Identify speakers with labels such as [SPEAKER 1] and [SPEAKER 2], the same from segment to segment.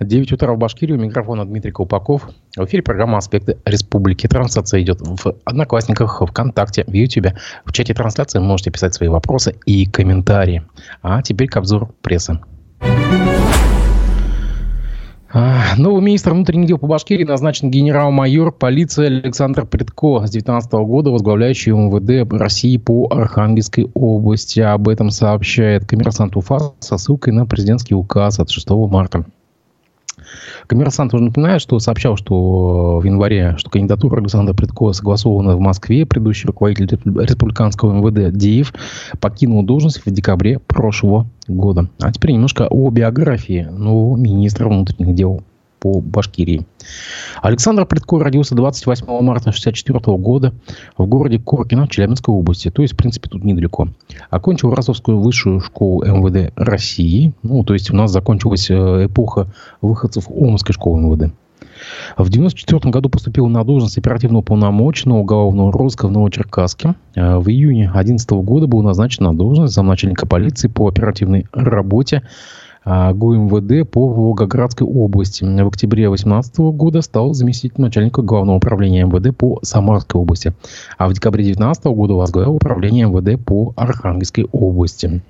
[SPEAKER 1] 9 утра в Башкирии. У микрофона Дмитрий Колпаков. В эфире программа «Аспекты республики». Трансляция идет в Одноклассниках, ВКонтакте, в Ютубе. В чате трансляции можете писать свои вопросы и комментарии. А теперь к обзору прессы. А, новый министр внутренних дел по Башкирии назначен генерал-майор полиции Александр Предко с 2019 года, возглавляющий МВД России по Архангельской области. Об этом сообщает коммерсант УФА со ссылкой на президентский указ от 6 марта. Коммерсант уже напоминает, что сообщал, что в январе, что кандидатура Александра Предкова согласована в Москве. Предыдущий руководитель республиканского МВД Диев покинул должность в декабре прошлого года. А теперь немножко о биографии нового министра внутренних дел по Башкирии. Александр Предко родился 28 марта 1964 года в городе Коркино Челябинской области. То есть, в принципе, тут недалеко. Окончил Ростовскую высшую школу МВД России. Ну, то есть, у нас закончилась э, эпоха выходцев Омской школы МВД. В 1994 году поступил на должность оперативного полномочного уголовного розыска в Новочеркасске. Э, в июне 2011 года был назначен на должность замначальника полиции по оперативной работе ГУМВД по Волгоградской области. В октябре 2018 года стал заместителем начальника Главного управления МВД по Самарской области. А в декабре 2019 года возглавил управление МВД по Архангельской области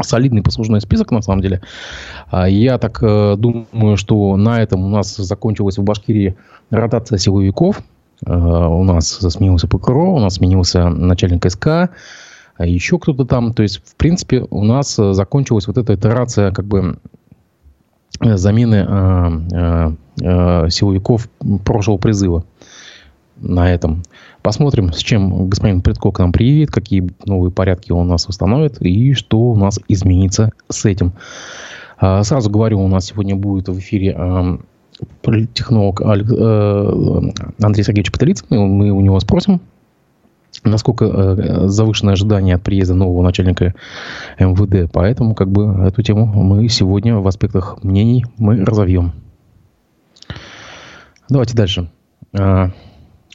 [SPEAKER 1] солидный послужной список, на самом деле. А, я так э, думаю, что на этом у нас закончилась в Башкирии ротация силовиков. Э, у нас сменился прокурор, у нас сменился начальник СК, а еще кто-то там. То есть, в принципе, у нас э, закончилась вот эта итерация как бы э, замены э, э, силовиков прошлого призыва на этом. Посмотрим, с чем господин Предко к нам приедет, какие новые порядки он у нас установит и что у нас изменится с этим. А, сразу говорю, у нас сегодня будет в эфире э, политтехнолог Андрей Сергеевич Паталиц. Мы у него спросим, насколько э, завышенное ожидание от приезда нового начальника МВД. Поэтому как бы эту тему мы сегодня в аспектах мнений мы разовьем. Давайте дальше. А,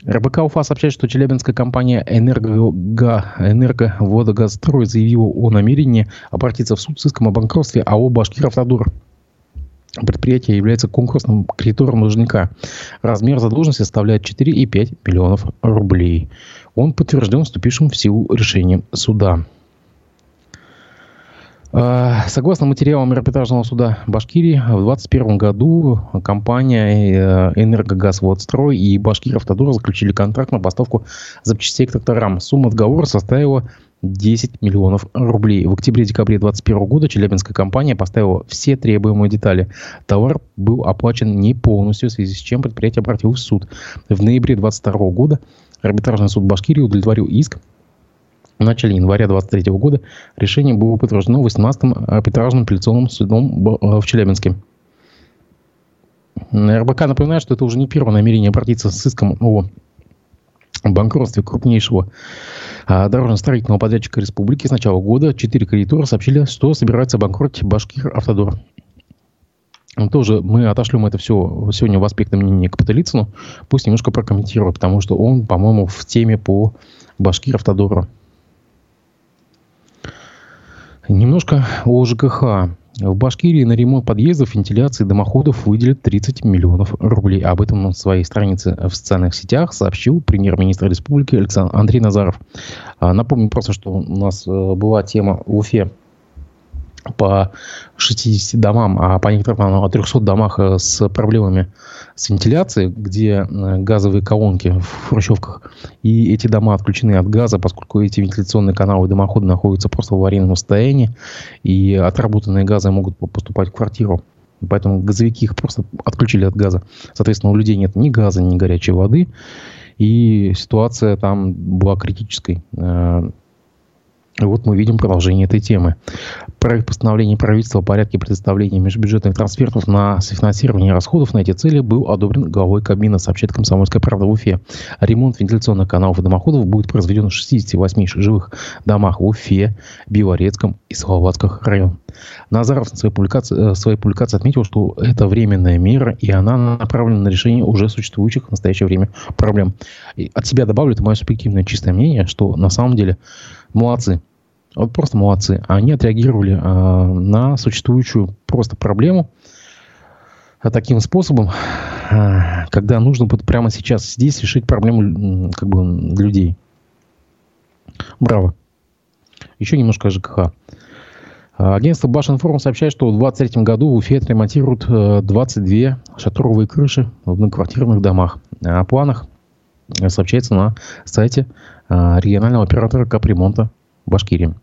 [SPEAKER 1] РБК Уфа сообщает, что челябинская компания «Энерго... «Энерговодогазстрой» заявила о намерении обратиться в суд с иском о банкротстве АО «Башкиравтодор». Предприятие является конкурсным кредитором должника. Размер задолженности составляет 4,5 миллионов рублей он подтвержден вступившим в силу решением суда. А, согласно материалам арбитражного суда Башкирии, в 2021 году компания э, «Энергогаз-Водстрой» и «Башкир-Автодор» заключили контракт на поставку запчастей к тракторам. Сумма договора составила 10 миллионов рублей. В октябре-декабре 2021 года челябинская компания поставила все требуемые детали. Товар был оплачен не полностью, в связи с чем предприятие обратилось в суд. В ноябре 2022 года Арбитражный суд Башкирии удовлетворил иск. В начале января 2023 года решение было подтверждено 18-м арбитражным апелляционным судом э, в Челябинске. РБК напоминает, что это уже не первое намерение обратиться с иском о банкротстве крупнейшего а, дорожно-строительного подрядчика республики с начала года. Четыре кредитора сообщили, что собираются банкротить Башкир Автодор. Тоже мы отошлем это все сегодня в аспекты мнения к Паталицыну. Пусть немножко прокомментирует, потому что он, по-моему, в теме по Башкир Автодору. Немножко о ЖКХ. В Башкирии на ремонт подъездов, вентиляции домоходов выделят 30 миллионов рублей. Об этом на своей странице в социальных сетях сообщил премьер-министр республики Александр Андрей Назаров. А, напомню просто, что у нас э, была тема в Уфе по 60 домам, а по некоторым о 300 домах э, с проблемами с вентиляцией, где э, газовые колонки в хрущевках, и эти дома отключены от газа, поскольку эти вентиляционные каналы дымохода находятся просто в аварийном состоянии, и отработанные газы могут поступать в квартиру. Поэтому газовики их просто отключили от газа. Соответственно, у людей нет ни газа, ни горячей воды. И ситуация там была критической. Э, вот мы видим продолжение этой темы. Проект постановления правительства о порядке предоставления межбюджетных трансфертов на софинансирование расходов на эти цели был одобрен главой Кабмина, сообщает «Комсомольская правда» в Уфе. Ремонт вентиляционных каналов и дымоходов будет произведен в 68 жилых домах в Уфе, Белорецком и Салаватском районах. Назаров в своей публикации, э, своей публикации отметил, что это временная мера, и она направлена на решение уже существующих в настоящее время проблем. И от себя добавлю, это мое субъективное чистое мнение, что на самом деле молодцы. Вот просто молодцы. Они отреагировали э, на существующую просто проблему. таким способом, а, когда нужно вот прямо сейчас здесь решить проблему как бы, людей. Браво. Еще немножко о ЖКХ. Агентство Башинформ сообщает, что в 2023 году в Уфе отремонтируют 22 э, шатровые крыши в многоквартирных домах. О планах сообщается на сайте э, регионального оператора капремонта Башкирии.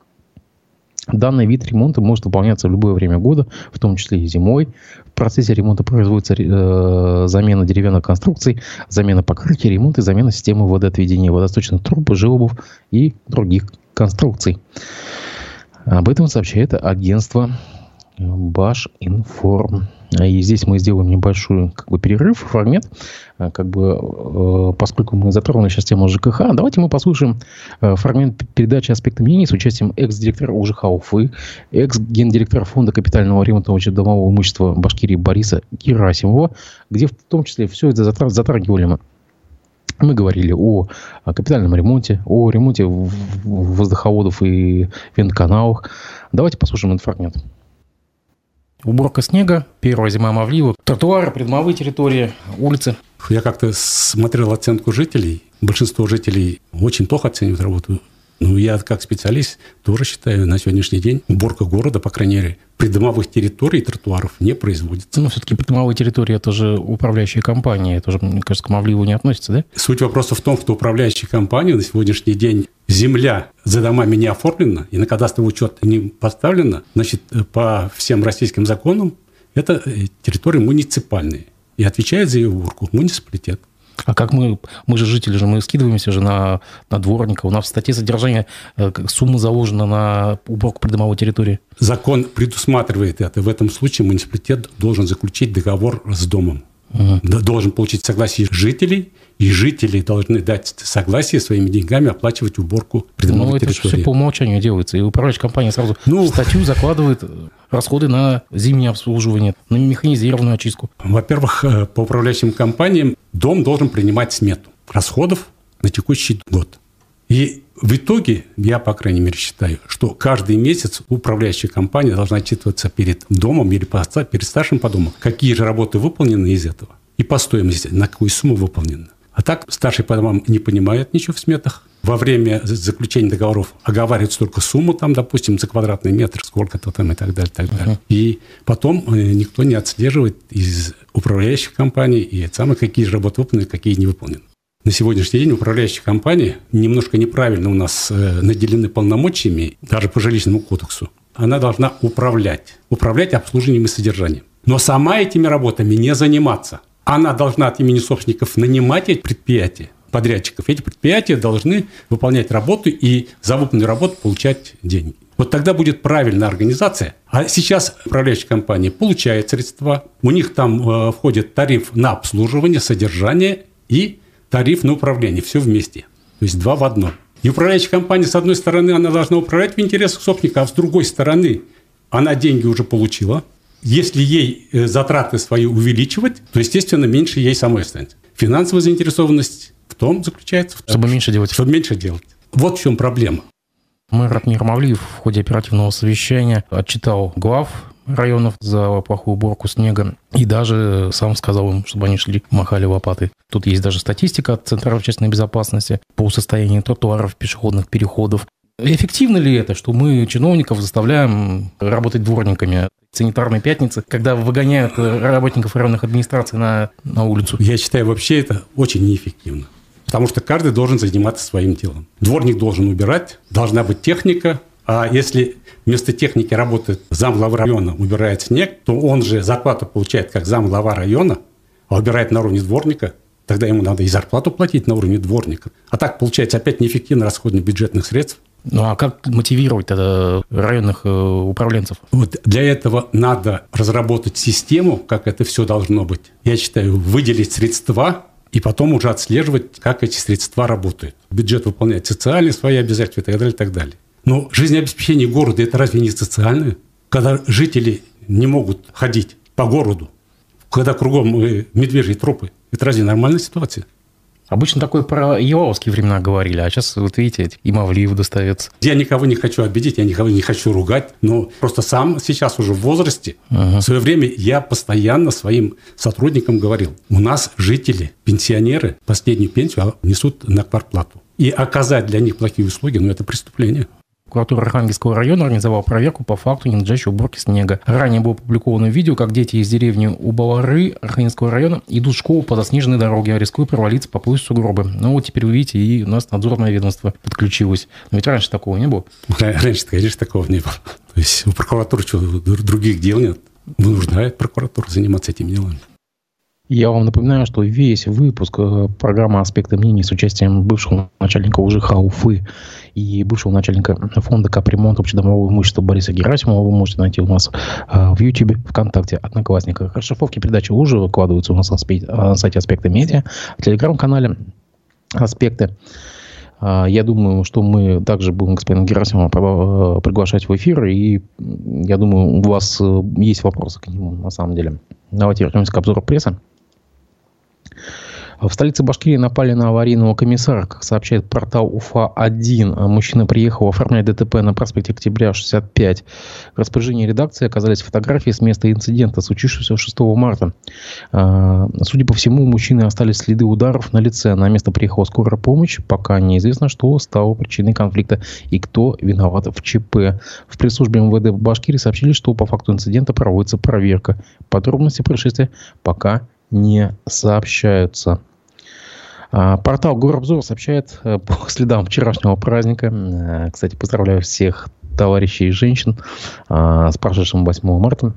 [SPEAKER 1] Данный вид ремонта может выполняться в любое время года, в том числе и зимой. В процессе ремонта производится э, замена деревянных конструкций, замена покрытия, ремонт и замена системы водоотведения водосточных труб, желобов и других конструкций. Об этом сообщает агентство Башинформ. И здесь мы сделаем небольшой как бы, перерыв, фрагмент, э, как бы, э, поскольку мы затронули сейчас тему ЖКХ, давайте мы послушаем э, фрагмент передачи «Аспекты мнений» с участием экс-директора УЖХ Уфы, экс-гендиректора Фонда капитального ремонта домового имущества Башкирии Бориса Герасимова, где в том числе все это затрагивали мы мы говорили о, капитальном ремонте, о ремонте воздуховодов и вентканалах. Давайте послушаем фрагмент. Уборка снега, первая зима Мавлива, тротуары, придомовые территории, улицы.
[SPEAKER 2] Я как-то смотрел оценку жителей. Большинство жителей очень плохо оценивают работу ну, я как специалист тоже считаю, на сегодняшний день уборка города, по крайней мере, придомовых территорий и тротуаров не производится.
[SPEAKER 1] Но все-таки придомовые территории – это же управляющая компания, это же, мне кажется, к Мавливу не относится, да?
[SPEAKER 2] Суть вопроса в том, что управляющая компания на сегодняшний день земля за домами не оформлена и на кадастровый учет не поставлена, значит, по всем российским законам это э, территории муниципальные. И отвечает за ее уборку муниципалитет.
[SPEAKER 1] А как мы, мы же жители же, мы скидываемся же на, на дворника. У нас в статье содержания э, сумма заложена на уборку придомовой территории.
[SPEAKER 2] Закон предусматривает это. В этом случае муниципалитет должен заключить договор с домом. Угу. Должен получить согласие жителей и жители должны дать согласие своими деньгами оплачивать уборку придомовой ну, территории.
[SPEAKER 1] это все по умолчанию делается. И управляющая компания сразу ну, в статью закладывает расходы на зимнее обслуживание, на механизированную очистку.
[SPEAKER 2] Во-первых, э, по управляющим компаниям дом должен принимать смету расходов на текущий год. И в итоге, я, по крайней мере, считаю, что каждый месяц управляющая компания должна отчитываться перед домом или перед старшим по дому, какие же работы выполнены из этого и по стоимости, на какую сумму выполнены. А так старший по домам не понимает ничего в сметах. Во время заключения договоров оговаривается только сумму, там, допустим, за квадратный метр, сколько-то там и так далее. так далее. Uh-huh. И потом э, никто не отслеживает из управляющих компаний и самые какие же работы выполнены, какие не выполнены. На сегодняшний день управляющие компании немножко неправильно у нас э, наделены полномочиями, даже по жилищному кодексу. Она должна управлять, управлять обслуживанием и содержанием. Но сама этими работами не заниматься – она должна от имени собственников нанимать эти предприятия, подрядчиков. Эти предприятия должны выполнять работу и за выполненную работу получать деньги. Вот тогда будет правильная организация. А сейчас управляющая компания получает средства, у них там э, входит тариф на обслуживание, содержание и тариф на управление. Все вместе. То есть два в одном. И управляющая компания, с одной стороны, она должна управлять в интересах собственника, а с другой стороны, она деньги уже получила, если ей э, затраты свои увеличивать, то, естественно, меньше ей самой станет. Финансовая заинтересованность в том заключается... В
[SPEAKER 1] чтобы меньше делать.
[SPEAKER 2] Чтобы меньше делать. Вот в чем проблема.
[SPEAKER 1] Мэр Ратмир Мавлиев в ходе оперативного совещания отчитал глав районов за плохую уборку снега. И даже сам сказал им, чтобы они шли, махали лопаты. Тут есть даже статистика от Центра общественной безопасности по состоянию тротуаров, пешеходных переходов. Эффективно ли это, что мы чиновников заставляем работать дворниками? санитарной пятницы, когда выгоняют работников районных администраций на, на улицу?
[SPEAKER 2] Я считаю, вообще это очень неэффективно. Потому что каждый должен заниматься своим делом. Дворник должен убирать, должна быть техника, а если вместо техники работает зам главы района, убирает снег, то он же зарплату получает как зам глава района, а убирает на уровне дворника, тогда ему надо и зарплату платить на уровне дворника. А так получается опять неэффективно расходование бюджетных средств.
[SPEAKER 1] Ну а как мотивировать тогда районных э, управленцев?
[SPEAKER 2] Вот для этого надо разработать систему, как это все должно быть. Я считаю, выделить средства и потом уже отслеживать, как эти средства работают. Бюджет выполняет социальные свои обязательства и так далее, и так далее. Но жизнеобеспечение города – это разве не социальное? Когда жители не могут ходить по городу, когда кругом э, медвежьи тропы, это разве нормальная ситуация?
[SPEAKER 1] Обычно такое про еловские времена говорили, а сейчас, вот видите, и Мавлиев достается.
[SPEAKER 2] Я никого не хочу обидеть, я никого не хочу ругать, но просто сам сейчас уже в возрасте. Ага. В свое время я постоянно своим сотрудникам говорил, у нас жители, пенсионеры последнюю пенсию несут на квартплату. И оказать для них плохие услуги, ну, это преступление.
[SPEAKER 1] Прокуратура Архангельского района организовала проверку по факту ненадлежащей уборки снега. Ранее было опубликовано видео, как дети из деревни Убалары Архангельского района идут в школу по заснеженной дороге, а рискуя провалиться по поясу сугробы. Ну вот теперь вы видите, и у нас надзорное ведомство подключилось. Но ведь раньше такого не было.
[SPEAKER 2] Раньше, конечно, такого не было. То есть у прокуратуры что, других дел нет? Вынуждает прокуратуру заниматься этими делами.
[SPEAKER 1] Я вам напоминаю, что весь выпуск э, программы «Аспекты мнений» с участием бывшего начальника УЖХ Уфы и бывшего начальника фонда капремонт общедомового имущества Бориса Герасимова вы можете найти у нас э, в YouTube, ВКонтакте, Одноклассниках. Расшифровки передачи уже выкладываются у нас на сайте «Аспекты медиа», в телеграм-канале «Аспекты». Я думаю, что мы также будем господина Герасимова э, приглашать в эфир, и я думаю, у вас есть вопросы к нему на самом деле. Давайте вернемся к обзору прессы. В столице Башкирии напали на аварийного комиссара, как сообщает портал УФА-1. Мужчина приехал оформлять ДТП на проспекте Октября, 65. В распоряжении редакции оказались фотографии с места инцидента, случившегося 6 марта. А, судя по всему, у мужчины остались следы ударов на лице. На место приехала скорая помощь. Пока неизвестно, что стало причиной конфликта и кто виноват в ЧП. В пресс-службе МВД Башкирии сообщили, что по факту инцидента проводится проверка. Подробности происшествия пока не сообщаются. А, портал Горобзор сообщает э, по следам вчерашнего праздника. Э, кстати, поздравляю всех товарищей и женщин а, с прошедшим 8 марта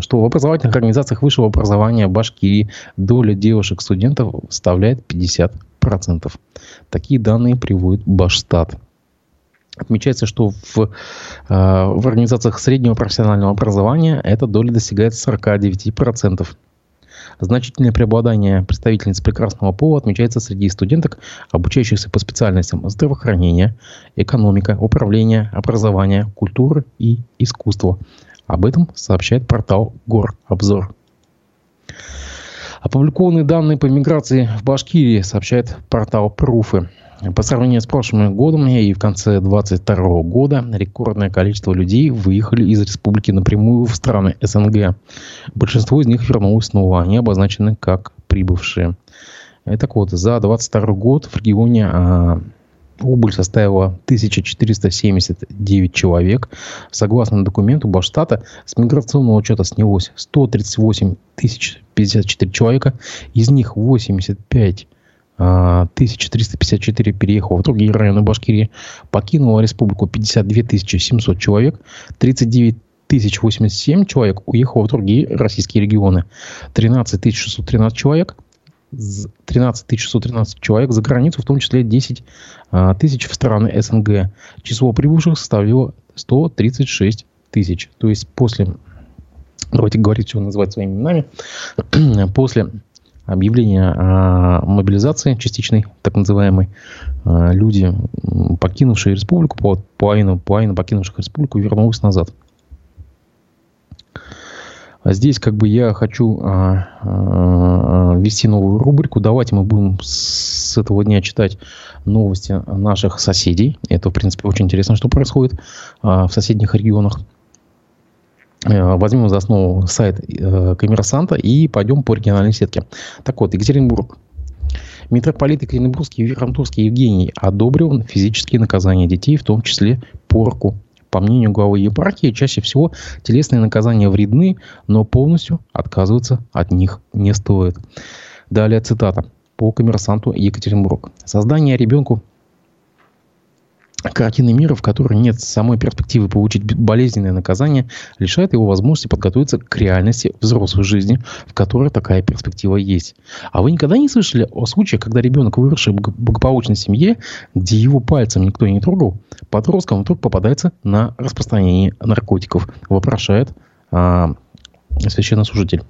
[SPEAKER 1] что в образовательных организациях высшего образования Башкирии доля девушек-студентов составляет 50%. Такие данные приводит Башстат. Отмечается, что в, э, в организациях среднего профессионального образования эта доля достигает 49%. Значительное преобладание представительниц прекрасного пола отмечается среди студенток, обучающихся по специальностям здравоохранения, экономика, управление, образование, культура и искусство. Об этом сообщает портал Горобзор. Опубликованные данные по миграции в Башкирии сообщает портал Пруфы. По сравнению с прошлым годом и в конце 2022 года рекордное количество людей выехали из республики напрямую в страны СНГ. Большинство из них вернулось снова. Они обозначены как прибывшие. И так вот, за 2022 год в регионе а, убыль составила 1479 человек. Согласно документу Баштата, с миграционного учета снялось 138 054 человека. Из них 85 1354 переехало в другие районы Башкирии. Покинуло республику 52 700 человек. 39 1087 человек уехало в другие российские регионы. 13 613 человек 13 613 человек за границу, в том числе 10 а, тысяч в страны СНГ. Число прибывших составило 136 тысяч. То есть после, давайте говорить, что называть своими именами, после объявления о мобилизации частичной, так называемой, э, люди, покинувшие республику, половина, половина покинувших республику вернулась назад. А здесь как бы я хочу а, а, ввести новую рубрику. Давайте мы будем с этого дня читать новости наших соседей. Это, в принципе, очень интересно, что происходит а, в соседних регионах. Э, возьмем за основу сайт э, коммерсанта и пойдем по региональной сетке. Так вот, Екатеринбург. Митрополит Екатеринбургский Верхантурский Евгений одобрил физические наказания детей, в том числе порку. По мнению главы епархии, чаще всего телесные наказания вредны, но полностью отказываться от них не стоит. Далее цитата по коммерсанту Екатеринбург. Создание ребенку картины мира, в которой нет самой перспективы получить болезненное наказание, лишает его возможности подготовиться к реальности взрослой жизни, в которой такая перспектива есть. А вы никогда не слышали о случае, когда ребенок, выросший в благополучной семье, где его пальцем никто не трогал, подростком вдруг попадается на распространение наркотиков, вопрошает а, священнослужитель.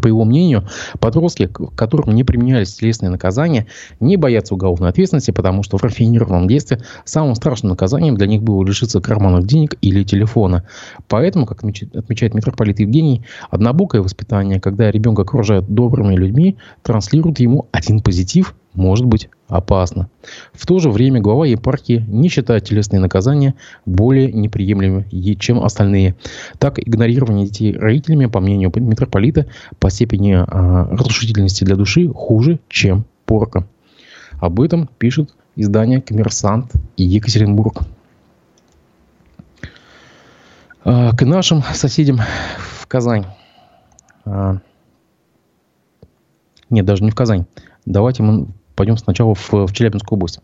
[SPEAKER 1] По его мнению, подростки, которым не применялись телесные наказания, не боятся уголовной ответственности, потому что в рафинированном детстве самым страшным наказанием для них было лишиться карманных денег или телефона. Поэтому, как отмечает митрополит Евгений, однобокое воспитание, когда ребенка окружают добрыми людьми, транслирует ему один позитив может быть опасно. В то же время глава епархии не считает телесные наказания более неприемлемыми, чем остальные. Так, игнорирование детей родителями, по мнению митрополита, по степени э, разрушительности для души хуже, чем порка. Об этом пишет издание «Коммерсант» и Екатеринбург. Э, к нашим соседям в Казань. Э, нет, даже не в Казань. Давайте мы Пойдем сначала в, в Челябинскую область.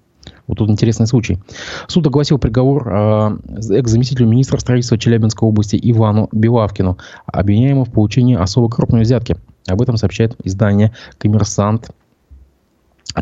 [SPEAKER 1] Вот тут интересный случай. Суд огласил приговор э, экс-заместителю министра строительства Челябинской области Ивану Белавкину, обвиняемому в получении особо крупной взятки. Об этом сообщает издание «Коммерсант»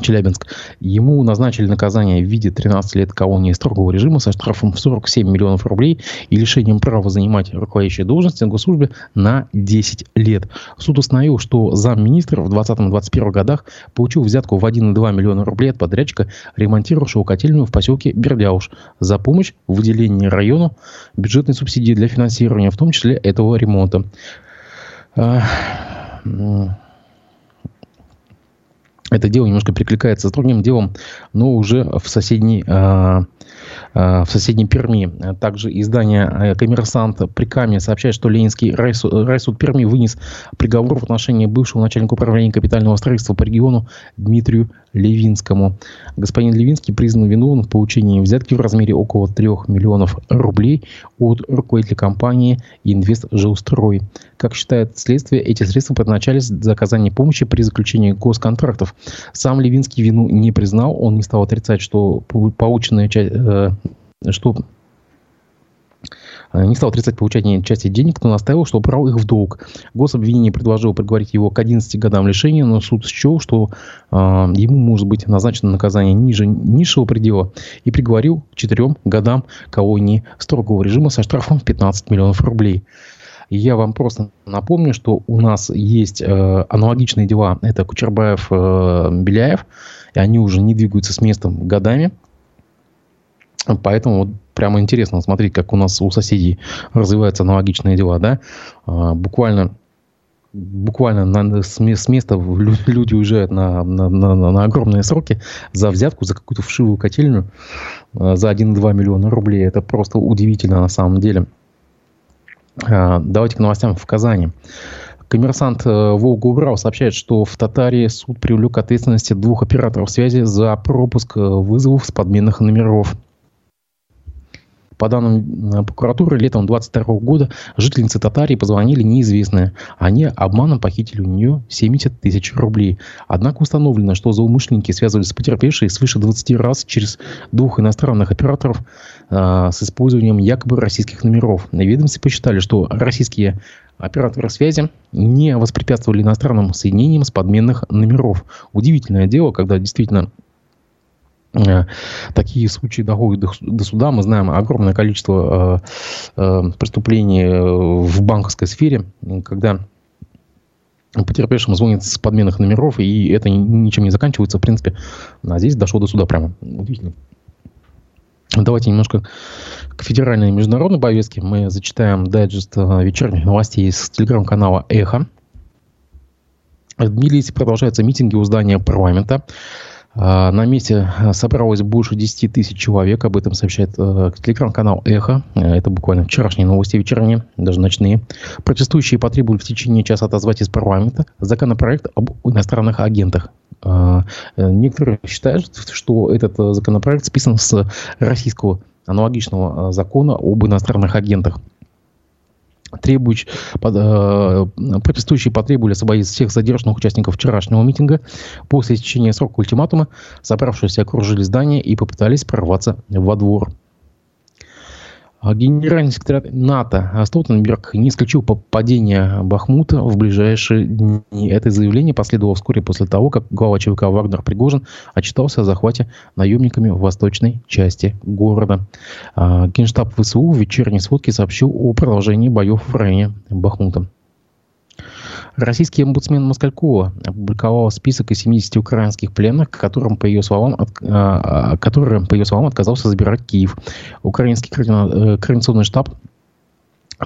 [SPEAKER 1] Челябинск. Ему назначили наказание в виде 13 лет колонии строгого режима со штрафом в 47 миллионов рублей и лишением права занимать руководящие должности на госслужбе на 10 лет. Суд установил, что замминистра в 2020-2021 годах получил взятку в 1,2 миллиона рублей от подрядчика, ремонтировавшего котельную в поселке Бердяуш за помощь в выделении району бюджетной субсидии для финансирования, в том числе этого ремонта. Это дело немножко перекликается с другим делом, но уже в соседней, э, э, в соседней Перми. Также издание э, «Коммерсант» при Каме сообщает, что Ленинский райсуд, райсуд Перми вынес приговор в отношении бывшего начальника управления капитального строительства по региону Дмитрию Левинскому. Господин Левинский признан виновным в получении взятки в размере около 3 миллионов рублей от руководителя компании «Инвест Жилстрой». Как считает следствие, эти средства предназначались для оказания помощи при заключении госконтрактов. Сам Левинский вину не признал, он не стал отрицать, что полученная часть, э, что не стал отрицать получение части денег, но настаивал, что брал их в долг. Гособвинение предложило приговорить его к 11 годам лишения, но суд счел, что э, ему может быть назначено наказание ниже низшего предела и приговорил к 4 годам колонии строгого режима со штрафом в 15 миллионов рублей. Я вам просто напомню, что у нас есть э, аналогичные дела. Это Кучербаев, э, Беляев. И они уже не двигаются с местом годами. Поэтому вот прямо интересно смотреть, как у нас у соседей развиваются аналогичные дела. Да? А, буквально буквально на, с, места люди уезжают на, на, на, на огромные сроки за взятку, за какую-то вшивую котельную а, за 1-2 миллиона рублей. Это просто удивительно на самом деле. А, давайте к новостям в Казани. Коммерсант э, Волга Урал сообщает, что в Татарии суд привлек к ответственности двух операторов связи за пропуск э, вызовов с подменных номеров. По данным э, прокуратуры, летом 22 года жительницы Татарии позвонили неизвестные. Они обманом похитили у нее 70 тысяч рублей. Однако установлено, что злоумышленники связывались с потерпевшей свыше 20 раз через двух иностранных операторов э, с использованием якобы российских номеров. На посчитали, что российские операторы связи не воспрепятствовали иностранным соединениям с подменных номеров. Удивительное дело, когда действительно такие случаи доходят до суда. Мы знаем огромное количество э, э, преступлений в банковской сфере, когда потерпевшим звонят с подменных номеров, и это ничем не заканчивается, в принципе. А здесь дошло до суда прямо. Удивительно. Давайте немножко к федеральной и международной повестке. Мы зачитаем дайджест вечерних новостей из телеграм-канала «Эхо». В Тбилиси продолжаются митинги у здания парламента. А, на месте а, собралось больше 10 тысяч человек. Об этом сообщает э, телеграм-канал «Эхо». Э, это буквально вчерашние новости вечерние, даже ночные. Протестующие потребуют в течение часа отозвать из парламента законопроект об иностранных агентах. А, э, некоторые считают, что этот законопроект списан с российского аналогичного закона об иностранных агентах требующий, под, э, протестующие потребовали освободить всех задержанных участников вчерашнего митинга. После истечения срока ультиматума собравшиеся окружили здание и попытались прорваться во двор. А генеральный секретарь НАТО Столтенберг не исключил падение Бахмута в ближайшие дни. Это заявление последовало вскоре после того, как глава ЧВК Вагнер Пригожин отчитался о захвате наемниками в восточной части города. А Генштаб ВСУ в вечерней сводке сообщил о продолжении боев в районе Бахмута. Российский омбудсмен Москалькова опубликовал список из 70 украинских пленных, которым, по ее словам, от, а, которым, по ее словам, отказался забирать Киев. Украинский координационный штаб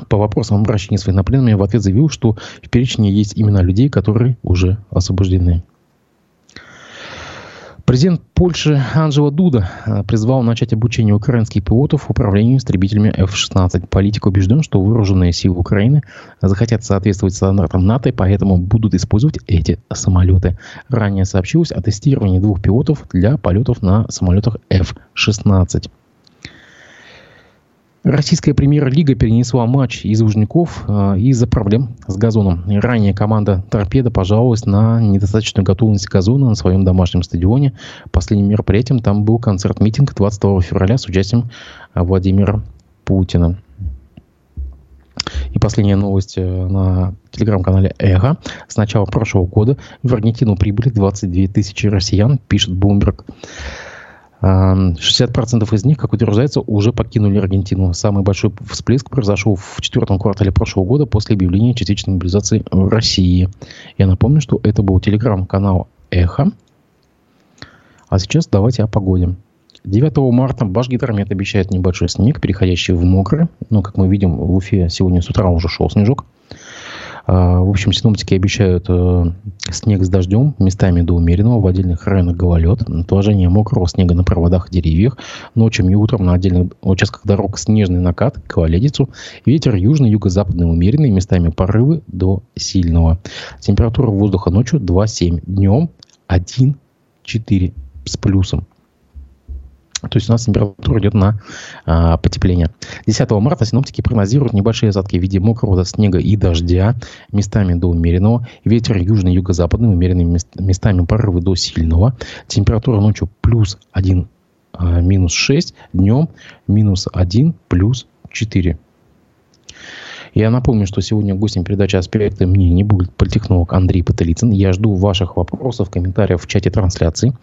[SPEAKER 1] по вопросам обращения с военнопленными в ответ заявил, что в перечне есть имена людей, которые уже освобождены. Президент Польши Анджела Дуда э, призвал начать обучение украинских пилотов управлению истребителями F-16. Политик убежден, что вооруженные силы Украины захотят соответствовать стандартам НАТО, и поэтому будут использовать эти самолеты. Ранее сообщилось о тестировании двух пилотов для полетов на самолетах F-16. Российская премьер-лига перенесла матч из Лужников э, из-за проблем с газоном. Ранее команда «Торпеда» пожаловалась на недостаточную готовность газона на своем домашнем стадионе. Последним мероприятием там был концерт-митинг 22 февраля с участием Владимира Путина. И последняя новость э, на телеграм-канале «Эхо». С начала прошлого года в Аргентину прибыли 22 тысячи россиян, пишет Bloomberg. 60% из них, как утверждается, уже покинули Аргентину. Самый большой всплеск произошел в четвертом квартале прошлого года после объявления частичной мобилизации в России. Я напомню, что это был телеграм-канал «Эхо». А сейчас давайте о погоде. 9 марта Башгидромет обещает небольшой снег, переходящий в мокрый. Но, как мы видим, в Уфе сегодня с утра уже шел снежок. А, в общем, синоптики обещают э, снег с дождем, местами до умеренного, в отдельных районах гололед, отложение мокрого снега на проводах и деревьях, ночью и утром на отдельных участках дорог снежный накат, гололедицу, ветер южный, юго-западный умеренный, местами порывы до сильного. Температура воздуха ночью 2,7, днем 1,4 с плюсом. То есть у нас температура идет на а, потепление. 10 марта синоптики прогнозируют небольшие осадки в виде мокрого снега и дождя, местами до умеренного. Ветер южный, юго-западный, умеренный, местами порывы до сильного. Температура ночью плюс 1, а, минус 6, днем минус 1, плюс 4. Я напомню, что сегодня гостем передачи «Аспекты мнений» будет политехнолог Андрей Паталицын. Я жду ваших вопросов, комментариев в чате трансляции.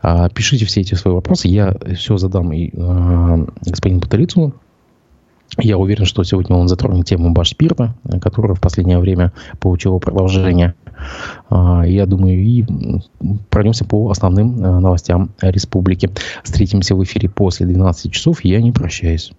[SPEAKER 1] А, пишите все эти свои вопросы. Я все задам и э, господину Паталицыну. Я уверен, что сегодня он затронет тему Башспирта, которая в последнее время получила продолжение. А, я думаю, и пройдемся по основным новостям республики. Встретимся в эфире после 12 часов. Я не прощаюсь.